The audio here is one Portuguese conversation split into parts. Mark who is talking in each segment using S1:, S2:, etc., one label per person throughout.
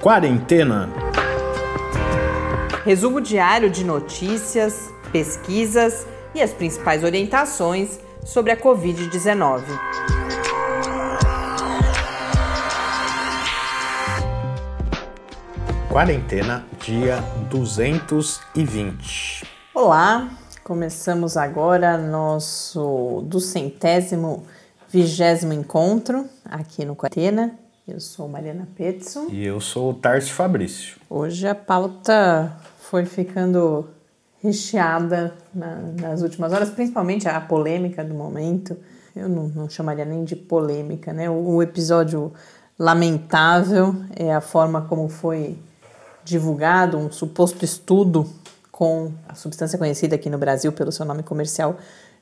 S1: Quarentena.
S2: Resumo diário de notícias, pesquisas e as principais orientações sobre a Covid-19.
S1: Quarentena, dia 220.
S2: Olá, começamos agora nosso do centésimo vigésimo encontro aqui no Quarentena. Eu sou Mariana Petson.
S1: E eu sou o Tarso Fabrício.
S2: Hoje a pauta foi ficando recheada na, nas últimas horas, principalmente a polêmica do momento. Eu não, não chamaria nem de polêmica, né? O, o episódio lamentável é a forma como foi divulgado um suposto estudo com a substância conhecida aqui no Brasil pelo seu nome comercial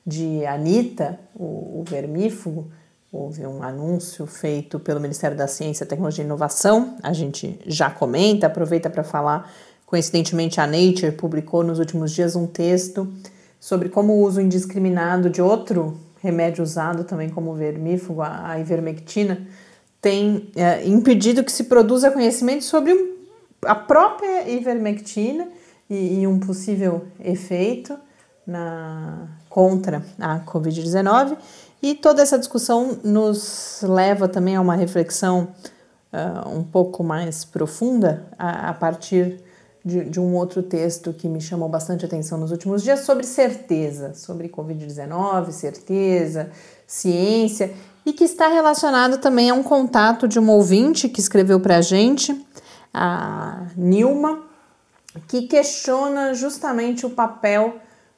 S2: de Anita, o, o vermífugo. Houve um anúncio feito pelo Ministério da Ciência, Tecnologia e Inovação. A gente já comenta, aproveita para falar. Coincidentemente, a Nature publicou nos últimos dias um texto sobre como o uso indiscriminado de outro remédio usado também como vermífugo, a ivermectina, tem é, impedido que se produza conhecimento sobre a própria ivermectina e, e um possível efeito na, contra a Covid-19. E toda essa discussão nos leva também a uma reflexão uh, um pouco mais profunda a, a partir de, de, um outro texto que me chamou bastante atenção nos últimos dias sobre certeza, sobre Covid-19, certeza, ciência, e que está relacionado também a um contato de uma ouvinte que escreveu para a gente a Nilma, que questiona justamente o papel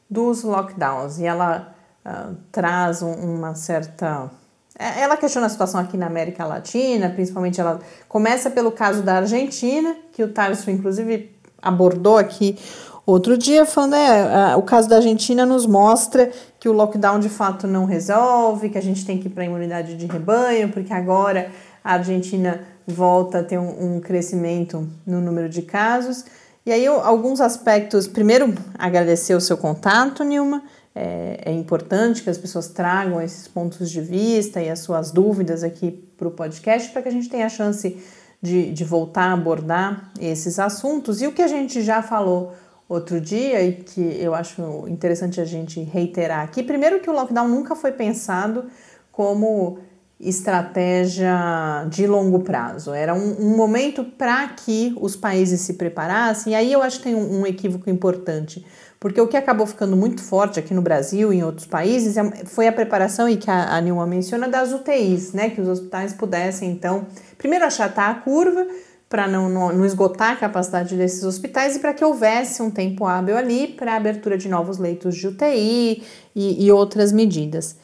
S2: dos lockdowns. E ela uh, traz um, uma certa. É, ela questiona a situação aqui na América Latina, principalmente ela começa pelo caso da Argentina, que o Tarso inclusive abordou aqui outro dia, falando é, o caso da Argentina nos mostra que o lockdown de fato não resolve, que a gente tem que ir para a imunidade de rebanho, porque agora a Argentina volta a ter um, um crescimento no número de casos. E aí, alguns aspectos. Primeiro, agradecer o seu contato, Nilma. É, é, importante que as pessoas tragam esses pontos de vista e as suas dúvidas aqui para o podcast para que a gente tenha a chance de, de voltar a abordar esses assuntos. E o que a gente já falou outro dia e que eu acho interessante a gente reiterar aqui: primeiro, que o lockdown nunca foi pensado como estratégia de longo prazo. Era um, um momento para que os países se preparassem. E aí eu acho que tem um, um, equívoco importante, porque o que acabou ficando muito forte aqui no Brasil e em outros países é, foi a preparação, e que a, a Nilma menciona, das UTIs, né? Que os hospitais pudessem, então, primeiro achatar a curva para não, não, não, esgotar a capacidade desses hospitais e para que houvesse um tempo hábil ali para a abertura de novos leitos de UTI e, e outras medidas.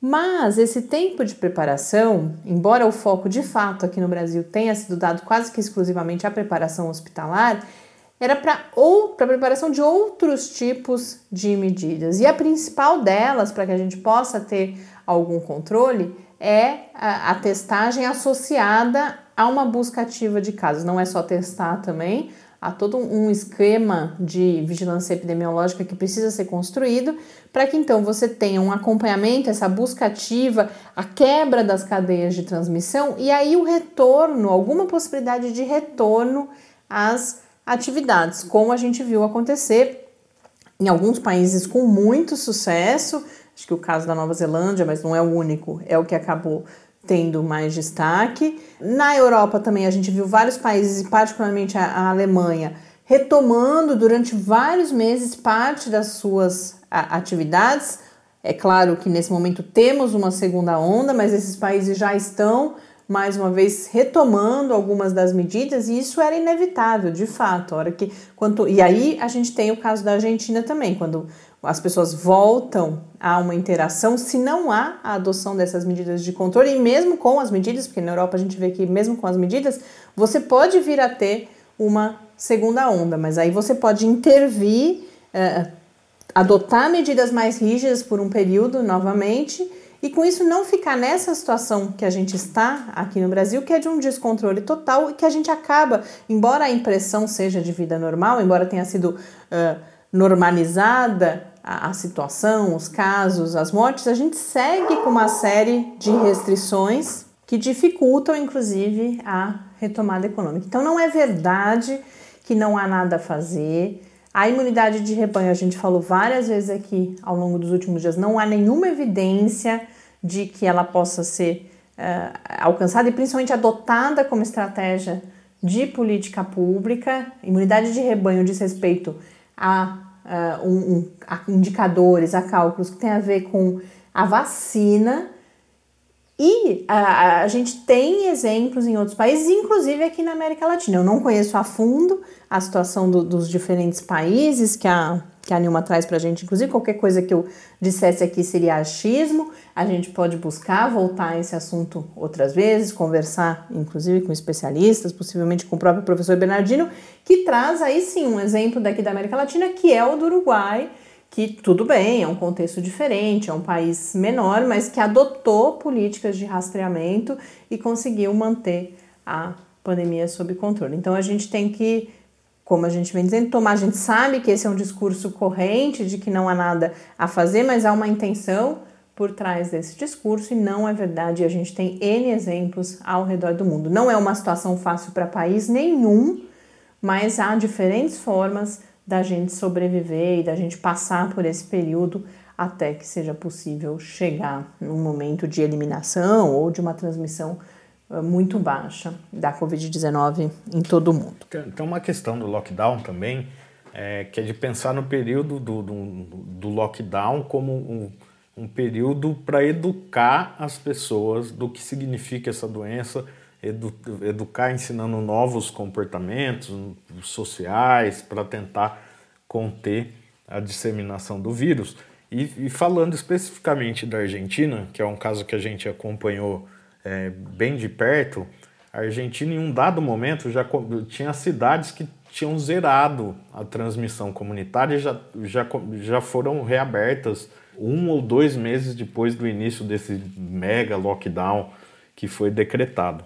S2: Mas esse tempo de preparação, embora o foco de fato aqui no Brasil tenha sido dado quase que exclusivamente à preparação hospitalar, era para ou para preparação de outros tipos de medidas. E a principal delas, para que a gente possa ter algum controle, é a, a testagem associada a uma busca ativa de casos. Não é só testar também, há todo um esquema de vigilância epidemiológica que precisa ser construído para que então você tenha um acompanhamento, essa busca ativa, a quebra das cadeias de transmissão e aí o retorno, alguma possibilidade de retorno às atividades, como a gente viu acontecer em alguns países com muito sucesso. Acho que o caso da Nova Zelândia, mas não é o único, é o que acabou tendo mais destaque. Na Europa também a gente viu vários países, e particularmente a, Alemanha, retomando durante vários meses parte das suas atividades. É claro que nesse momento temos uma segunda onda, mas esses países já estão mais uma vez retomando algumas das medidas e isso era inevitável, de fato. Hora que, quanto, e aí a gente tem o caso da Argentina também, quando as pessoas voltam a uma interação se não há a adoção dessas medidas de controle, e mesmo com as medidas, porque na Europa a gente vê que mesmo com as medidas, você pode vir a ter uma segunda onda, mas aí você pode intervir, é, adotar medidas mais rígidas por um período novamente, e com isso não ficar nessa situação que a gente está aqui no Brasil, que é de um descontrole total e que a gente acaba, embora a impressão seja de vida normal, embora tenha sido uh, normalizada a, a situação, os casos, as mortes, a gente segue com uma série de restrições que dificultam, inclusive, a retomada econômica. Então, não é verdade que não há nada a fazer. A imunidade de rebanho, a gente falou várias vezes aqui ao longo dos últimos dias, não há nenhuma evidência de que ela possa ser uh, alcançada e principalmente adotada como estratégia de política pública. Imunidade de rebanho diz respeito a, uh, um, um, a indicadores, a cálculos que tem a ver com a vacina. E a, a, gente tem exemplos em outros países, inclusive aqui na América Latina. Eu não conheço a fundo a situação do, dos diferentes países que a que a Nilma traz para a gente. Inclusive, qualquer coisa que eu dissesse aqui seria achismo. A gente pode buscar voltar a esse assunto outras vezes, conversar, inclusive, com especialistas, possivelmente com o próprio professor Bernardino, que traz aí sim um exemplo daqui da América Latina, que é o do Uruguai, que tudo bem, é um contexto diferente, é um país menor, mas que adotou políticas de rastreamento e conseguiu manter a pandemia sob controle. Então a gente tem que como a gente vem dizendo, tomar, a gente sabe que esse é um discurso corrente de que não há nada a fazer, mas há uma intenção por trás desse discurso e não é verdade. A gente tem N exemplos ao redor do mundo. Não é uma situação fácil para país nenhum, mas há diferentes formas da gente sobreviver e da gente passar por esse período até que seja possível chegar num momento de eliminação ou de uma transmissão eh, muito baixa da Covid-19 em todo o mundo.
S1: Tem uma questão do lockdown também, é, que é de pensar no período do, do, do lockdown como um, um período para educar as pessoas do que significa essa doença, edu, educar ensinando novos comportamentos sociais para tentar conter a disseminação do vírus. E, e falando especificamente da Argentina, que é um caso que a gente acompanhou é, bem de perto, a Argentina, em um dado momento, já tinha cidades que tinham zerado a transmissão comunitária e já, já, já foram reabertas um ou dois meses depois do início desse mega lockdown que foi decretado.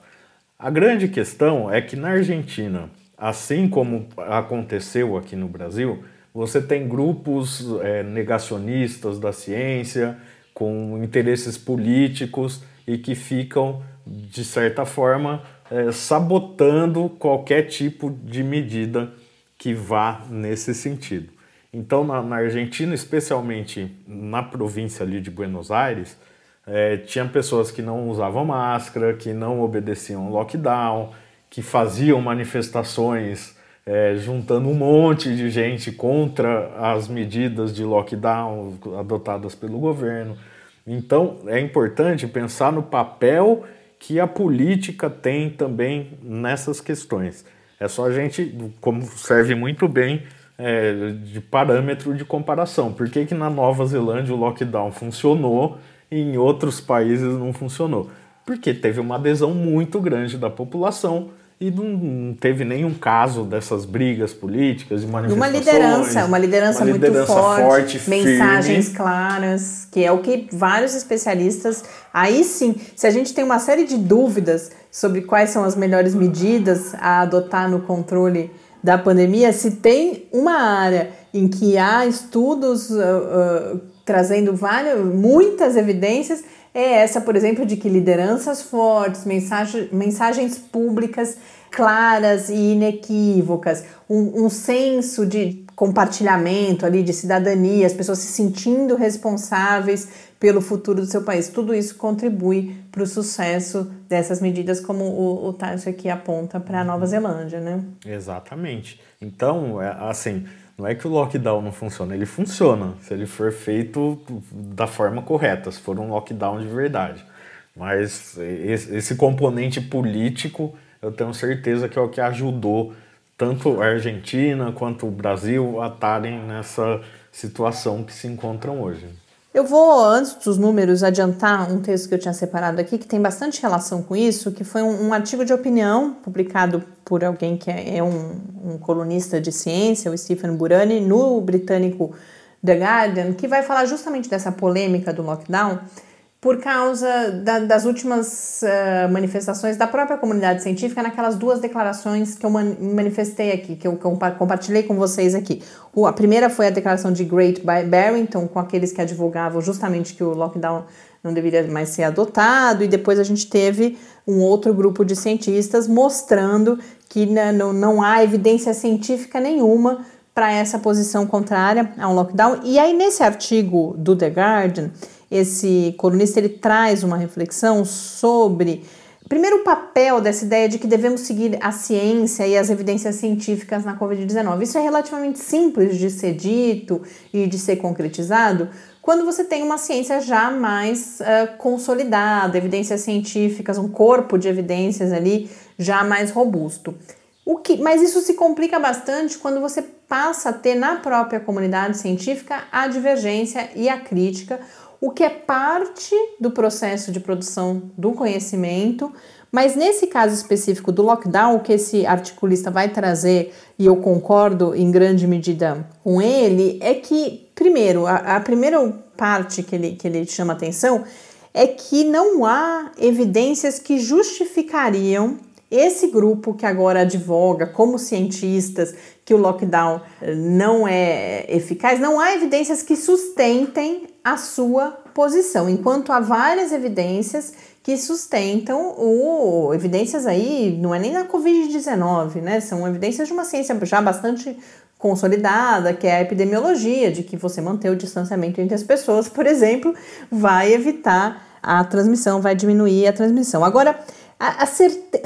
S1: A grande questão é que na Argentina, assim como aconteceu aqui no Brasil, você tem grupos é, negacionistas da ciência, com interesses políticos e que ficam, de certa forma, é, sabotando qualquer tipo de medida que vá nesse sentido. Então, na, na Argentina, especialmente na província ali de Buenos Aires, é, tinha pessoas que não usavam máscara, que não obedeciam lockdown, que faziam manifestações é, juntando um monte de gente contra as medidas de lockdown adotadas pelo governo. Então é importante pensar no papel que a política tem também nessas questões. É só a gente, como serve muito bem é, de parâmetro de comparação. Por que, que na Nova Zelândia o lockdown funcionou em outros países não funcionou? Porque teve uma adesão muito grande da população e não teve nenhum caso dessas brigas políticas e manifestações.
S2: Uma liderança, uma liderança, uma muito liderança forte, forte mensagens firme. claras, que é o que vários especialistas. Aí sim, se a gente tem uma série de dúvidas sobre quais são as melhores medidas a adotar no controle da pandemia, se tem uma área em que há estudos uh, uh, trazendo várias, muitas evidências, é essa, por exemplo, de que lideranças fortes, mensagem, mensagens públicas claras e inequívocas, um, um senso de compartilhamento ali, de cidadania, as pessoas se sentindo responsáveis pelo futuro do seu país. Tudo isso contribui para o sucesso dessas medidas, como o, o Tássio aqui aponta para a Nova Zelândia, né?
S1: Exatamente. Então, é, assim, não é que o lockdown não funciona, ele funciona se ele for feito da forma correta, se for um lockdown de verdade. Mas esse componente político, eu tenho certeza que é o que ajudou tanto a Argentina quanto o Brasil a estarem nessa situação que se encontram hoje.
S2: Eu vou, antes dos números, adiantar um texto que eu tinha separado aqui, que tem bastante relação com isso, que foi um, um artigo de opinião publicado por alguém que é, é um, um, colunista de ciência, o Stephen Burani, no britânico The Guardian, que vai falar justamente dessa polêmica do lockdown, por causa da, das últimas uh, manifestações da própria comunidade científica naquelas duas declarações que eu man manifestei aqui, que eu compartilhei com vocês aqui. O, a primeira foi a declaração de Great Barrington, com aqueles que advogavam justamente que o lockdown não deveria mais ser adotado, e depois a gente teve um outro grupo de cientistas mostrando que não, não há evidência científica nenhuma para essa posição contrária a um lockdown. E aí, nesse artigo do The Guardian, esse colunista ele traz uma reflexão sobre primeiro o papel dessa ideia de que devemos seguir a ciência e as evidências científicas na COVID-19. Isso é relativamente simples de ser dito e de ser concretizado quando você tem uma ciência já mais uh, consolidada, evidências científicas, um corpo de evidências ali já mais robusto. O que, mas isso se complica bastante quando você passa a ter na própria comunidade científica a divergência e a crítica, o que é parte do processo de produção do conhecimento, mas nesse caso específico do lockdown, o que esse articulista vai trazer, e eu concordo em grande medida com ele, é que, primeiro, a, a primeira parte que ele, que ele chama atenção é que não há evidências que justificariam esse grupo que agora advoga como cientistas que o lockdown não é eficaz, não há evidências que sustentem a sua posição, enquanto há várias evidências que sustentam o evidências aí, não é nem na COVID-19, né? São evidências de uma ciência já bastante consolidada, que é a epidemiologia, de que você manter o distanciamento entre as pessoas, por exemplo, vai evitar a transmissão, vai diminuir a transmissão. Agora, as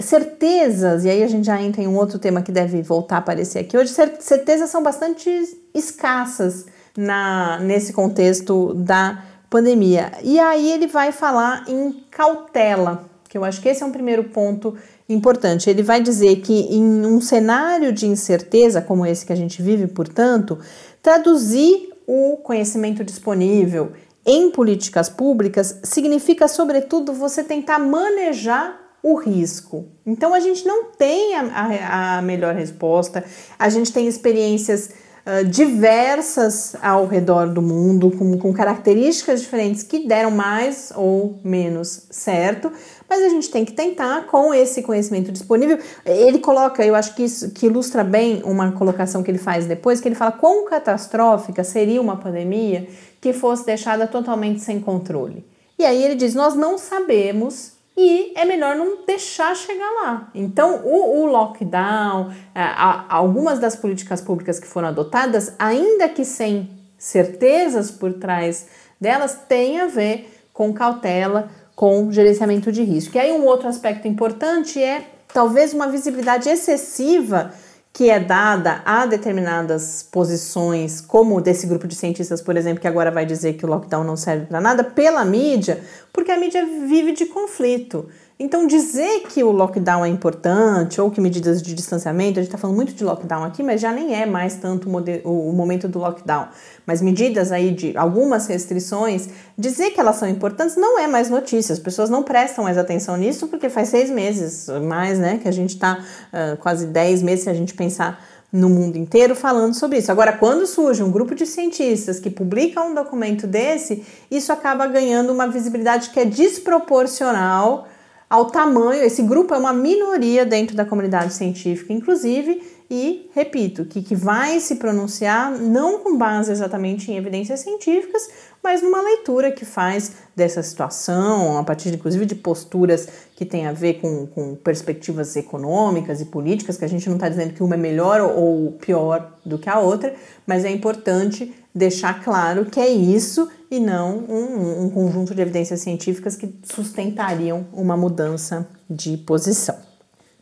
S2: certezas, e aí a gente já entra em um outro tema que deve voltar a aparecer aqui hoje, certezas são bastante escassas na, nesse contexto da pandemia. E aí ele vai falar em cautela, que eu acho que esse é um primeiro ponto importante. Ele vai dizer que em um cenário de incerteza como esse que a gente vive, portanto, traduzir o conhecimento disponível em políticas públicas significa, sobretudo, você tentar manejar o risco. Então a gente não tem a, a, a melhor resposta, a gente tem experiências uh, diversas ao redor do mundo, com, com características diferentes que deram mais ou menos certo, mas a gente tem que tentar com esse conhecimento disponível. Ele coloca, eu acho que isso que ilustra bem uma colocação que ele faz depois, que ele fala quão catastrófica seria uma pandemia que fosse deixada totalmente sem controle. E aí ele diz: nós não sabemos e é melhor não deixar chegar lá. Então, o, o lockdown, é, a, algumas das políticas públicas que foram adotadas, ainda que sem certezas por trás delas, têm a ver com cautela, com gerenciamento de risco. E aí, um outro aspecto importante é talvez uma visibilidade excessiva que é dada a determinadas posições, como desse grupo de cientistas, por exemplo, que agora vai dizer que o lockdown não serve para nada, pela mídia, porque a mídia vive de conflito. Então, dizer que o lockdown é importante ou que medidas de distanciamento, a gente está falando muito de lockdown aqui, mas já nem é mais tanto o, momento do lockdown. Mas medidas aí de algumas restrições, dizer que elas são importantes não é mais notícia. As pessoas não prestam mais atenção nisso porque faz seis meses mais, né? Que a gente está uh, quase dez meses se a gente pensar no mundo inteiro falando sobre isso. Agora, quando surge um grupo de cientistas que publica um documento desse, isso acaba ganhando uma visibilidade que é desproporcional ao tamanho, esse grupo é uma minoria dentro da comunidade científica, inclusive, e repito, que, que vai se pronunciar não com base exatamente em evidências científicas, mas numa leitura que faz dessa situação, a partir inclusive de posturas que têm a ver com, com perspectivas econômicas e políticas, que a gente não está dizendo que uma é melhor ou pior do que a outra, mas é importante deixar claro que é isso e não um, um conjunto de evidências científicas que sustentariam uma mudança de posição.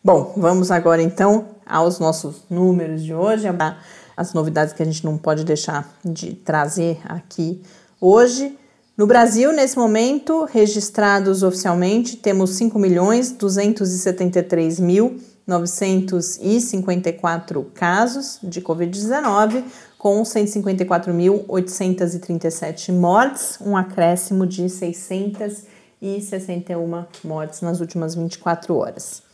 S2: Bom, vamos agora então aos nossos números de hoje, as novidades que a gente não pode deixar de trazer aqui hoje. No Brasil, nesse momento, registrados oficialmente, temos 5 milhões 273 mil 954 casos de Covid-19, com 154.837 mortes, um acréscimo de 661 mortes nas últimas 24 horas.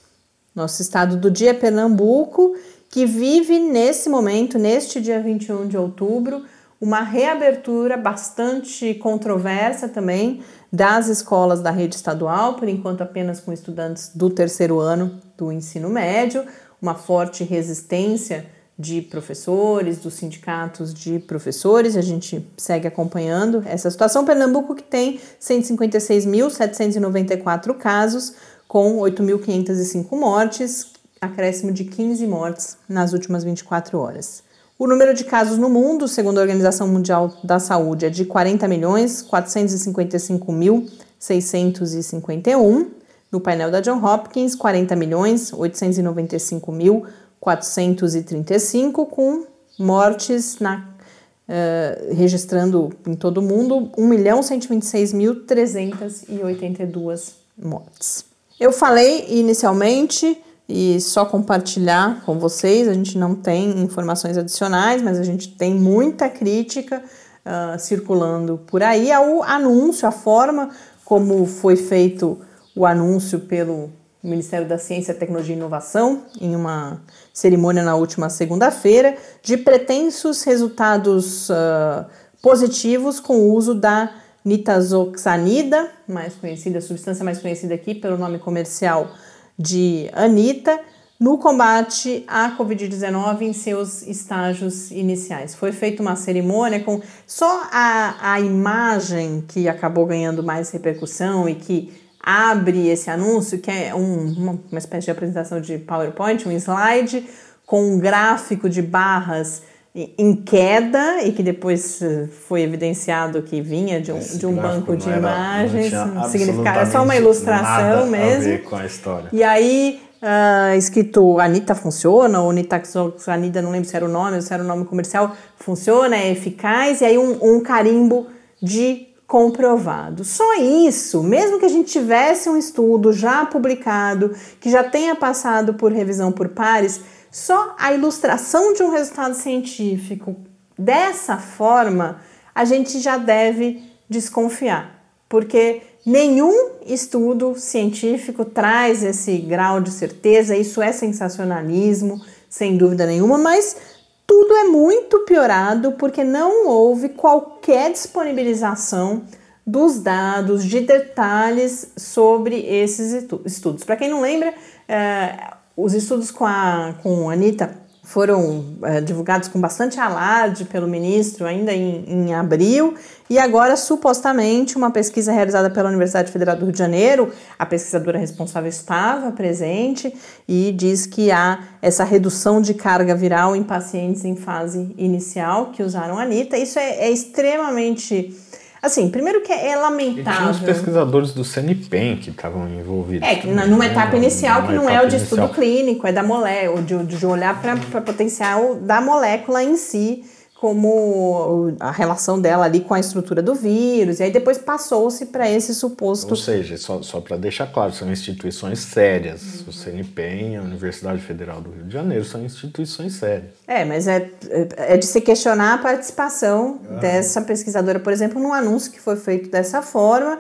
S2: Nosso estado do dia é Pernambuco, que vive nesse momento, neste dia 21 de outubro, uma reabertura bastante controversa também das escolas da rede estadual, por enquanto apenas com estudantes do terceiro ano do ensino médio, uma forte resistência de professores, dos sindicatos de professores, a gente segue acompanhando essa situação. Pernambuco que tem 156.794 casos, com 8.505 mortes, acréscimo de 15 mortes nas últimas 24 horas. O número de casos no mundo, segundo a Organização Mundial da Saúde, é de 40 milhões 455.651. No painel da John Hopkins, 40 milhões 895.435, com mortes na, uh, registrando em todo o mundo 1.126.382 mortes. Eu falei inicialmente e só compartilhar com vocês. A gente não tem informações adicionais, mas a gente tem muita crítica uh, circulando por aí ao anúncio, a forma como foi feito o anúncio pelo Ministério da Ciência, Tecnologia e Inovação, em uma cerimônia na última segunda-feira, de pretensos resultados uh, positivos com o uso da nitazoxanida, mais conhecida, substância mais conhecida aqui pelo nome comercial de Anitta no combate à Covid-19 em seus estágios iniciais. Foi feita uma cerimônia com só a, a imagem que acabou ganhando mais repercussão e que abre esse anúncio, que é um, uma, uma espécie de apresentação de PowerPoint, um slide com um gráfico de barras em queda e que depois eh, foi evidenciado que vinha de um, de um banco de imagens, significava é só uma ilustração mesmo.
S1: com a história.
S2: E aí uh, escrito Anitta funciona, ou Anitta, não lembro se era o nome, se era o nome comercial, funciona, é eficaz, e aí um, um carimbo de comprovado. Só isso, mesmo que a gente tivesse um estudo já publicado, que já tenha passado por revisão por pares, só a ilustração de um resultado científico dessa forma, a gente já deve desconfiar, porque nenhum estudo científico traz esse grau de certeza, isso é sensacionalismo, sem dúvida nenhuma, mas tudo é muito piorado porque não houve qualquer disponibilização dos dados, de detalhes sobre esses estudos. Para quem não lembra, é, os estudos com a, com a Anitta foram é, divulgados com bastante alarde pelo ministro ainda em, em, abril, e agora, supostamente, uma pesquisa realizada pela Universidade Federal do Rio de Janeiro, a pesquisadora responsável estava presente e diz que há essa redução de carga viral em pacientes em fase inicial que usaram a Anitta. Isso é, é extremamente Assim, primeiro que é lamentável. E tinha
S1: os pesquisadores do CNPEM que estavam envolvidos.
S2: É, que na, numa etapa inicial, que não é o de estudo clínico, é da molécula, de, de olhar para potencial da molécula em si como a relação dela ali com a estrutura do vírus, e aí depois passou-se para esse suposto.
S1: Ou seja, só, só para deixar claro, são instituições sérias. Uhum. O CNPEM, a Universidade Federal do Rio de Janeiro, são instituições sérias.
S2: É, mas é, é de se questionar a participação uhum. dessa pesquisadora, por exemplo, num anúncio que foi feito dessa forma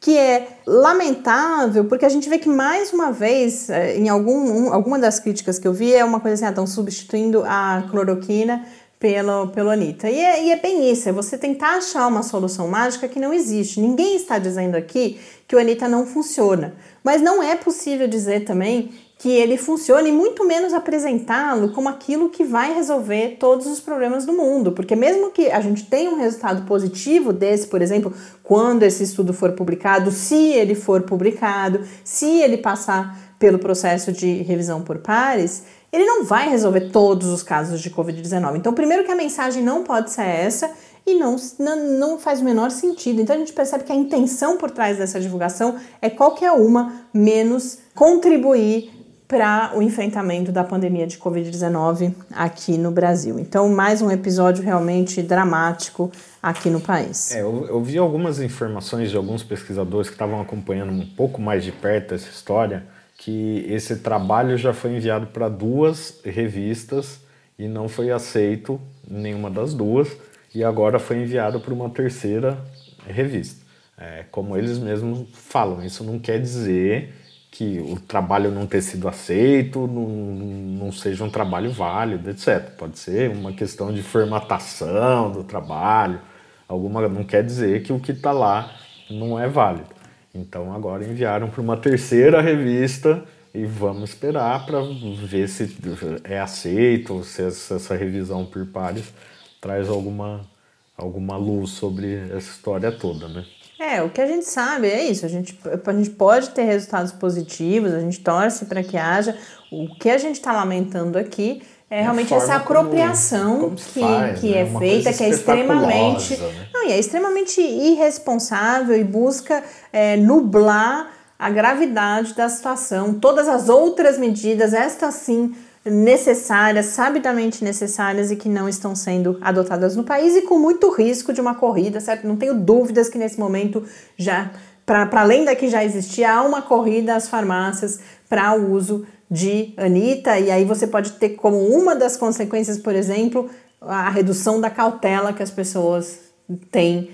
S2: que é lamentável, porque a gente vê que mais uma vez, é, em algum, um, alguma das críticas que eu vi, é uma coisa assim, ah, estão substituindo a cloroquina pelo, pelo Anitta. E é, e é bem isso, é você tentar achar uma solução mágica que não existe. Ninguém está dizendo aqui que o Anitta não funciona, mas não é possível dizer também que ele funcione, e muito menos apresentá-lo como aquilo que vai resolver todos os problemas do mundo. Porque mesmo que a gente tenha um resultado positivo desse, por exemplo, quando esse estudo for publicado, se ele for publicado, se ele passar pelo processo de revisão por pares, ele não vai resolver todos os casos de Covid-19. Então, primeiro que a mensagem não pode ser essa e não, não, faz o menor sentido. Então, a gente percebe que a intenção por trás dessa divulgação é qualquer uma menos contribuir para o enfrentamento da pandemia de Covid-19 aqui no Brasil. Então, mais um episódio realmente dramático aqui no país.
S1: É, eu, eu vi algumas informações de alguns pesquisadores que estavam acompanhando um pouco mais de perto essa história que esse trabalho já foi enviado para duas revistas e não foi aceito nenhuma das duas e agora foi enviado para uma terceira revista. É, como eles mesmos falam, isso não quer dizer que o trabalho não ter sido aceito não, não seja um trabalho válido, etc. Pode ser uma questão de formatação do trabalho, alguma não quer dizer que o que está lá não é válido. Então agora enviaram para uma terceira revista e vamos esperar para ver se é aceito, se essa revisão por pares traz alguma, alguma luz sobre essa história toda, né?
S2: É, o que a gente sabe é isso. A gente, a gente pode ter resultados positivos, a gente torce para que haja. O que a gente está lamentando aqui é realmente essa apropriação como, como que, faz, que né? é Uma feita, que é extremamente. Né? Não, e é extremamente irresponsável e busca é, nublar a gravidade da situação. Todas as outras medidas, estas sim necessárias, sabidamente necessárias e que não estão sendo adotadas no país e com muito risco de uma corrida, certo? Não tenho dúvidas que nesse momento já, para além da que já existia, há uma corrida às farmácias para o uso de Anitta, e aí você pode ter como uma das consequências, por exemplo, a redução da cautela que as pessoas têm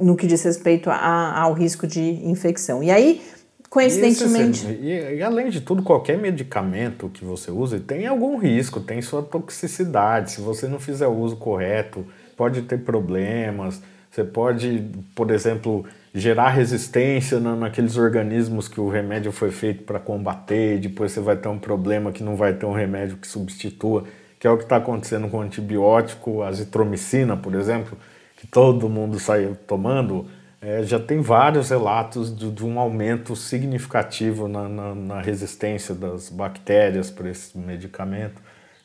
S2: no que diz respeito a, ao risco de infecção. E aí, Coincidentemente.
S1: E, e, além de tudo, qualquer medicamento que você use tem algum risco, tem sua toxicidade. Se você não fizer o uso correto, pode ter problemas. Você pode, por exemplo, gerar resistência na, naqueles organismos que o remédio foi feito para combater, e depois você vai ter um problema que não vai ter um remédio que substitua, que é o que está acontecendo com o antibiótico, azitromicina, por exemplo, que todo mundo saiu tomando é, já tem vários relatos de, de um aumento significativo na, na, na, resistência das bactérias para esse medicamento.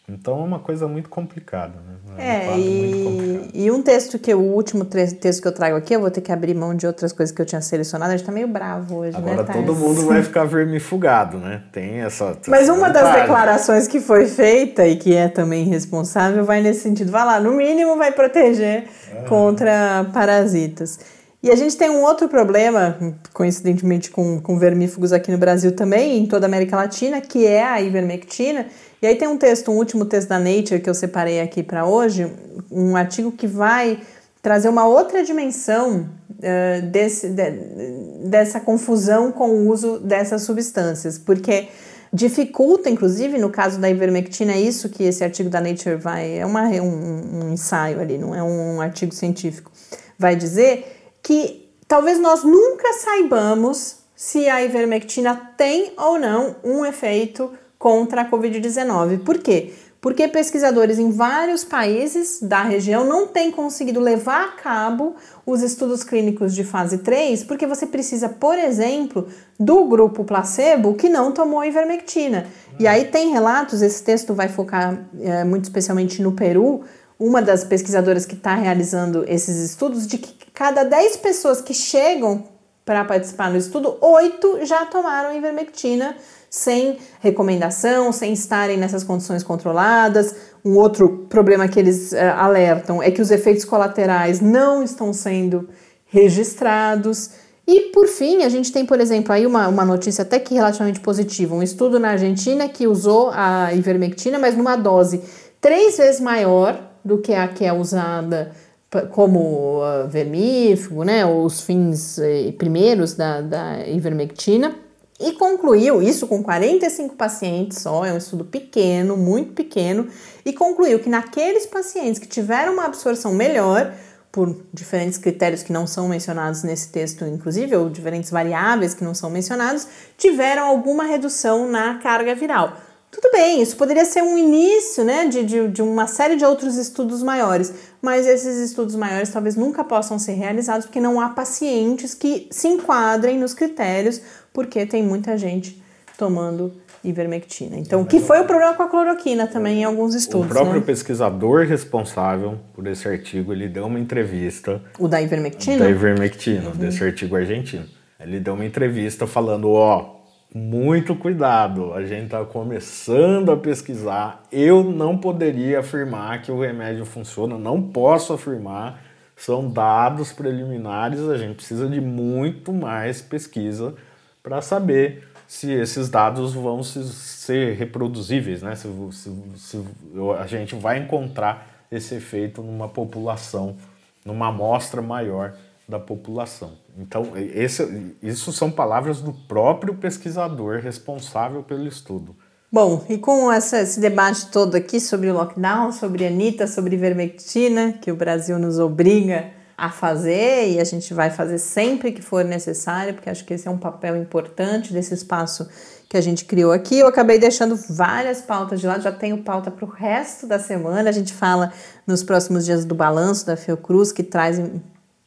S1: Então é uma coisa muito complicada. Né?
S2: É, é um e, e, um texto que o último texto que eu trago aqui, eu vou ter que abrir mão de outras coisas que eu tinha selecionado. A gente tá meio bravo hoje,
S1: Agora
S2: né?
S1: Agora todo mundo vai ficar vermifugado, né? Tem essa.
S2: Mas uma das declarações que foi feita e que é também responsável vai nesse sentido. Vai lá, no mínimo vai proteger é. contra parasitas. E a gente tem um outro problema, coincidentemente com, com vermífugos aqui no Brasil também, em toda a América Latina, que é a ivermectina. E aí tem um texto, um último texto da Nature que eu separei aqui para hoje, um artigo que vai trazer uma outra dimensão uh, desse, de, dessa confusão com o uso dessas substâncias, porque dificulta, inclusive, no caso da ivermectina, é isso que esse artigo da Nature vai. É uma, um, um ensaio ali, não é um artigo científico. Vai dizer que talvez nós nunca saibamos se a ivermectina tem ou não um efeito contra a Covid-19. Por quê? Porque pesquisadores em vários países da região não têm conseguido levar a cabo os estudos clínicos de fase 3, porque você precisa, por exemplo, do grupo placebo que não tomou ivermectina. E aí tem relatos, esse texto vai focar é, muito especialmente no Peru, uma das pesquisadoras que está realizando esses estudos, de que cada 10 pessoas que chegam para participar no estudo, 8 já tomaram ivermectina sem recomendação, sem estarem nessas condições controladas. Um outro problema que eles uh, alertam é que os efeitos colaterais não estão sendo registrados. E por fim, a gente tem, por exemplo, aí uma, uma notícia até que relativamente positiva: um estudo na Argentina que usou a ivermectina, mas numa dose três vezes maior do que a que é usada como uh, vermífugo, né, os fins eh, primeiros da, da ivermectina, e concluiu isso com 45 pacientes só, é um estudo pequeno, muito pequeno, e concluiu que naqueles pacientes que tiveram uma absorção melhor, por diferentes critérios que não são mencionados nesse texto, inclusive, ou diferentes variáveis que não são mencionados, tiveram alguma redução na carga viral. Tudo bem, isso poderia ser um início né, de, de, de, uma série de outros estudos maiores, mas esses estudos maiores talvez nunca possam ser realizados porque não há pacientes que se enquadrem nos critérios, porque tem muita gente tomando ivermectina. Então, o que foi o problema com a cloroquina também em alguns estudos.
S1: O próprio
S2: né?
S1: pesquisador responsável por esse artigo, ele deu uma entrevista.
S2: O da ivermectina?
S1: Da ivermectina, uhum. desse artigo argentino. Ele deu uma entrevista falando, ó, muito cuidado. A gente está começando a pesquisar. Eu não poderia afirmar que o remédio funciona, não posso afirmar. São dados preliminares, a gente precisa de muito mais pesquisa para saber se esses dados vão se, ser reproduzíveis, né? Se, se, se, a gente vai encontrar esse efeito numa população, numa amostra maior da população. Então, esse, isso são palavras do próprio pesquisador responsável pelo estudo.
S2: Bom, e com essa, esse debate todo aqui sobre o lockdown, sobre Anitta, sobre vermectina, que o Brasil nos obriga a fazer e a gente vai fazer sempre que for necessário, porque acho que esse é um papel importante desse espaço que a gente criou aqui. Eu acabei deixando várias pautas de lado, já tenho pauta para o resto da semana. A gente fala nos próximos dias do balanço da Fiocruz, que traz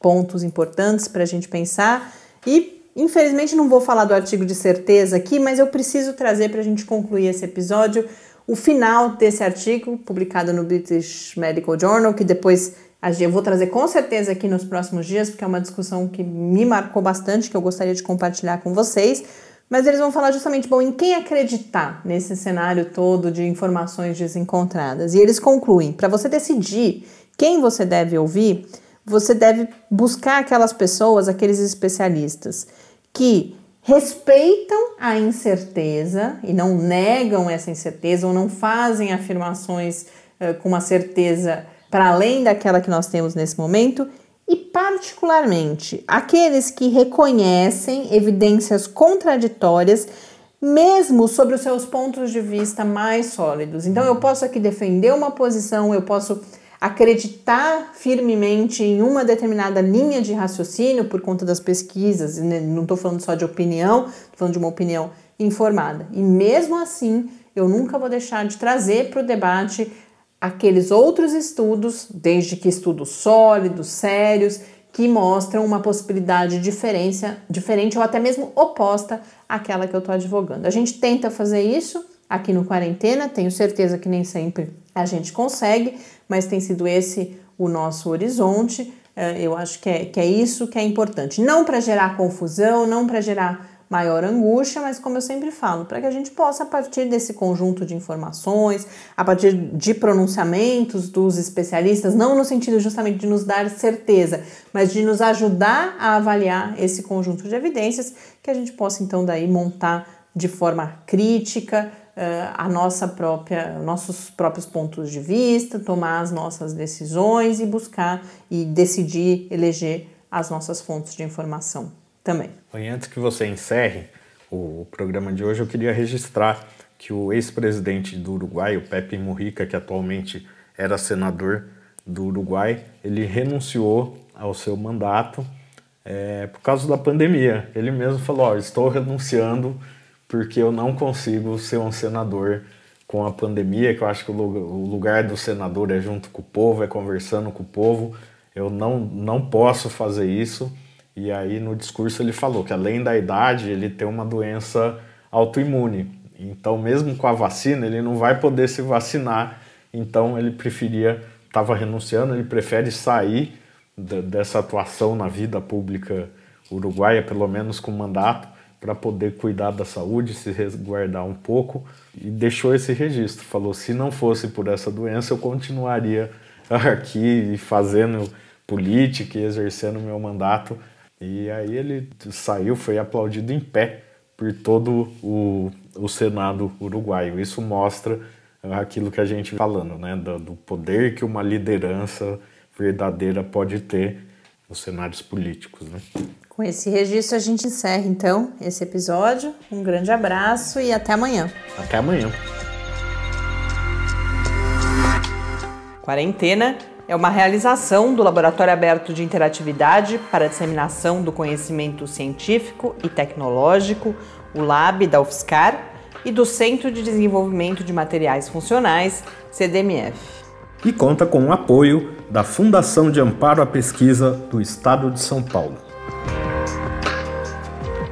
S2: pontos importantes para a gente pensar. E, infelizmente, não vou falar do artigo de certeza aqui, mas eu preciso trazer para a gente concluir esse episódio o final desse artigo, publicado no British Medical Journal, que depois eu vou trazer com certeza aqui nos próximos dias, porque é uma discussão que me marcou bastante, que eu gostaria de compartilhar com vocês. Mas eles vão falar justamente, bom, em quem acreditar nesse cenário todo de informações desencontradas. E eles concluem, para você decidir quem você deve ouvir, você deve buscar aquelas pessoas, aqueles especialistas que respeitam a incerteza e não negam essa incerteza ou não fazem afirmações uh, com uma certeza para além daquela que nós temos nesse momento e, particularmente, aqueles que reconhecem evidências contraditórias, mesmo sobre os seus pontos de vista mais sólidos. Então, eu posso aqui defender uma posição, eu posso acreditar firmemente em uma determinada linha de raciocínio por conta das pesquisas, né, não estou falando só de opinião, estou falando de uma opinião informada. E mesmo assim, eu nunca vou deixar de trazer para o debate aqueles outros estudos, desde que estudos sólidos, sérios, que mostram uma possibilidade diferença, diferente ou até mesmo oposta àquela que eu estou advogando. A gente tenta fazer isso aqui no Quarentena, tenho certeza que nem sempre a gente consegue, mas tem sido esse o nosso horizonte. Eh, eu acho que é, que é isso que é importante. Não para gerar confusão, não para gerar maior angústia, mas como eu sempre falo, para que a gente possa, a partir desse conjunto de informações, a partir de pronunciamentos dos especialistas, não no sentido justamente de nos dar certeza, mas de nos ajudar a avaliar esse conjunto de evidências, que a gente possa então daí montar de forma crítica a nossa própria, nossos próprios pontos de vista, tomar as nossas decisões e buscar e decidir eleger as nossas fontes de informação também.
S1: E antes que você encerre o programa de hoje, eu queria registrar que o ex-presidente do Uruguai, o Pepe Mujica, que atualmente era senador do Uruguai, ele renunciou ao seu mandato é, por causa da pandemia. Ele mesmo falou: oh, estou renunciando porque eu não consigo ser um senador com a pandemia, que eu acho que o lugar do senador é junto com o povo, é conversando com o povo. Eu não, não posso fazer isso. E aí no discurso ele falou que além da idade ele tem uma doença autoimune. Então mesmo com a vacina ele não vai poder se vacinar. Então ele preferia, estava renunciando, ele prefere sair dessa atuação na vida pública uruguaia, pelo menos com mandato, para poder cuidar da saúde, se resguardar um pouco e deixou esse registro. Falou: se não fosse por essa doença, eu continuaria aqui fazendo política e exercendo meu mandato e aí ele saiu, foi aplaudido em pé por todo o, o Senado uruguaio. Isso mostra aquilo que a gente falando, né, do, do poder que uma liderança verdadeira pode ter nos cenários políticos. Né?
S2: Com esse registro a gente encerra então esse episódio. Um grande abraço e até amanhã.
S1: Até amanhã.
S2: Quarentena é uma realização do Laboratório Aberto de Interatividade para a Disseminação do Conhecimento Científico e Tecnológico, o LAB da UFSCar, e do Centro de Desenvolvimento de Materiais Funcionais, CDMF.
S1: E conta com o apoio da Fundação de Amparo à Pesquisa do Estado de São Paulo.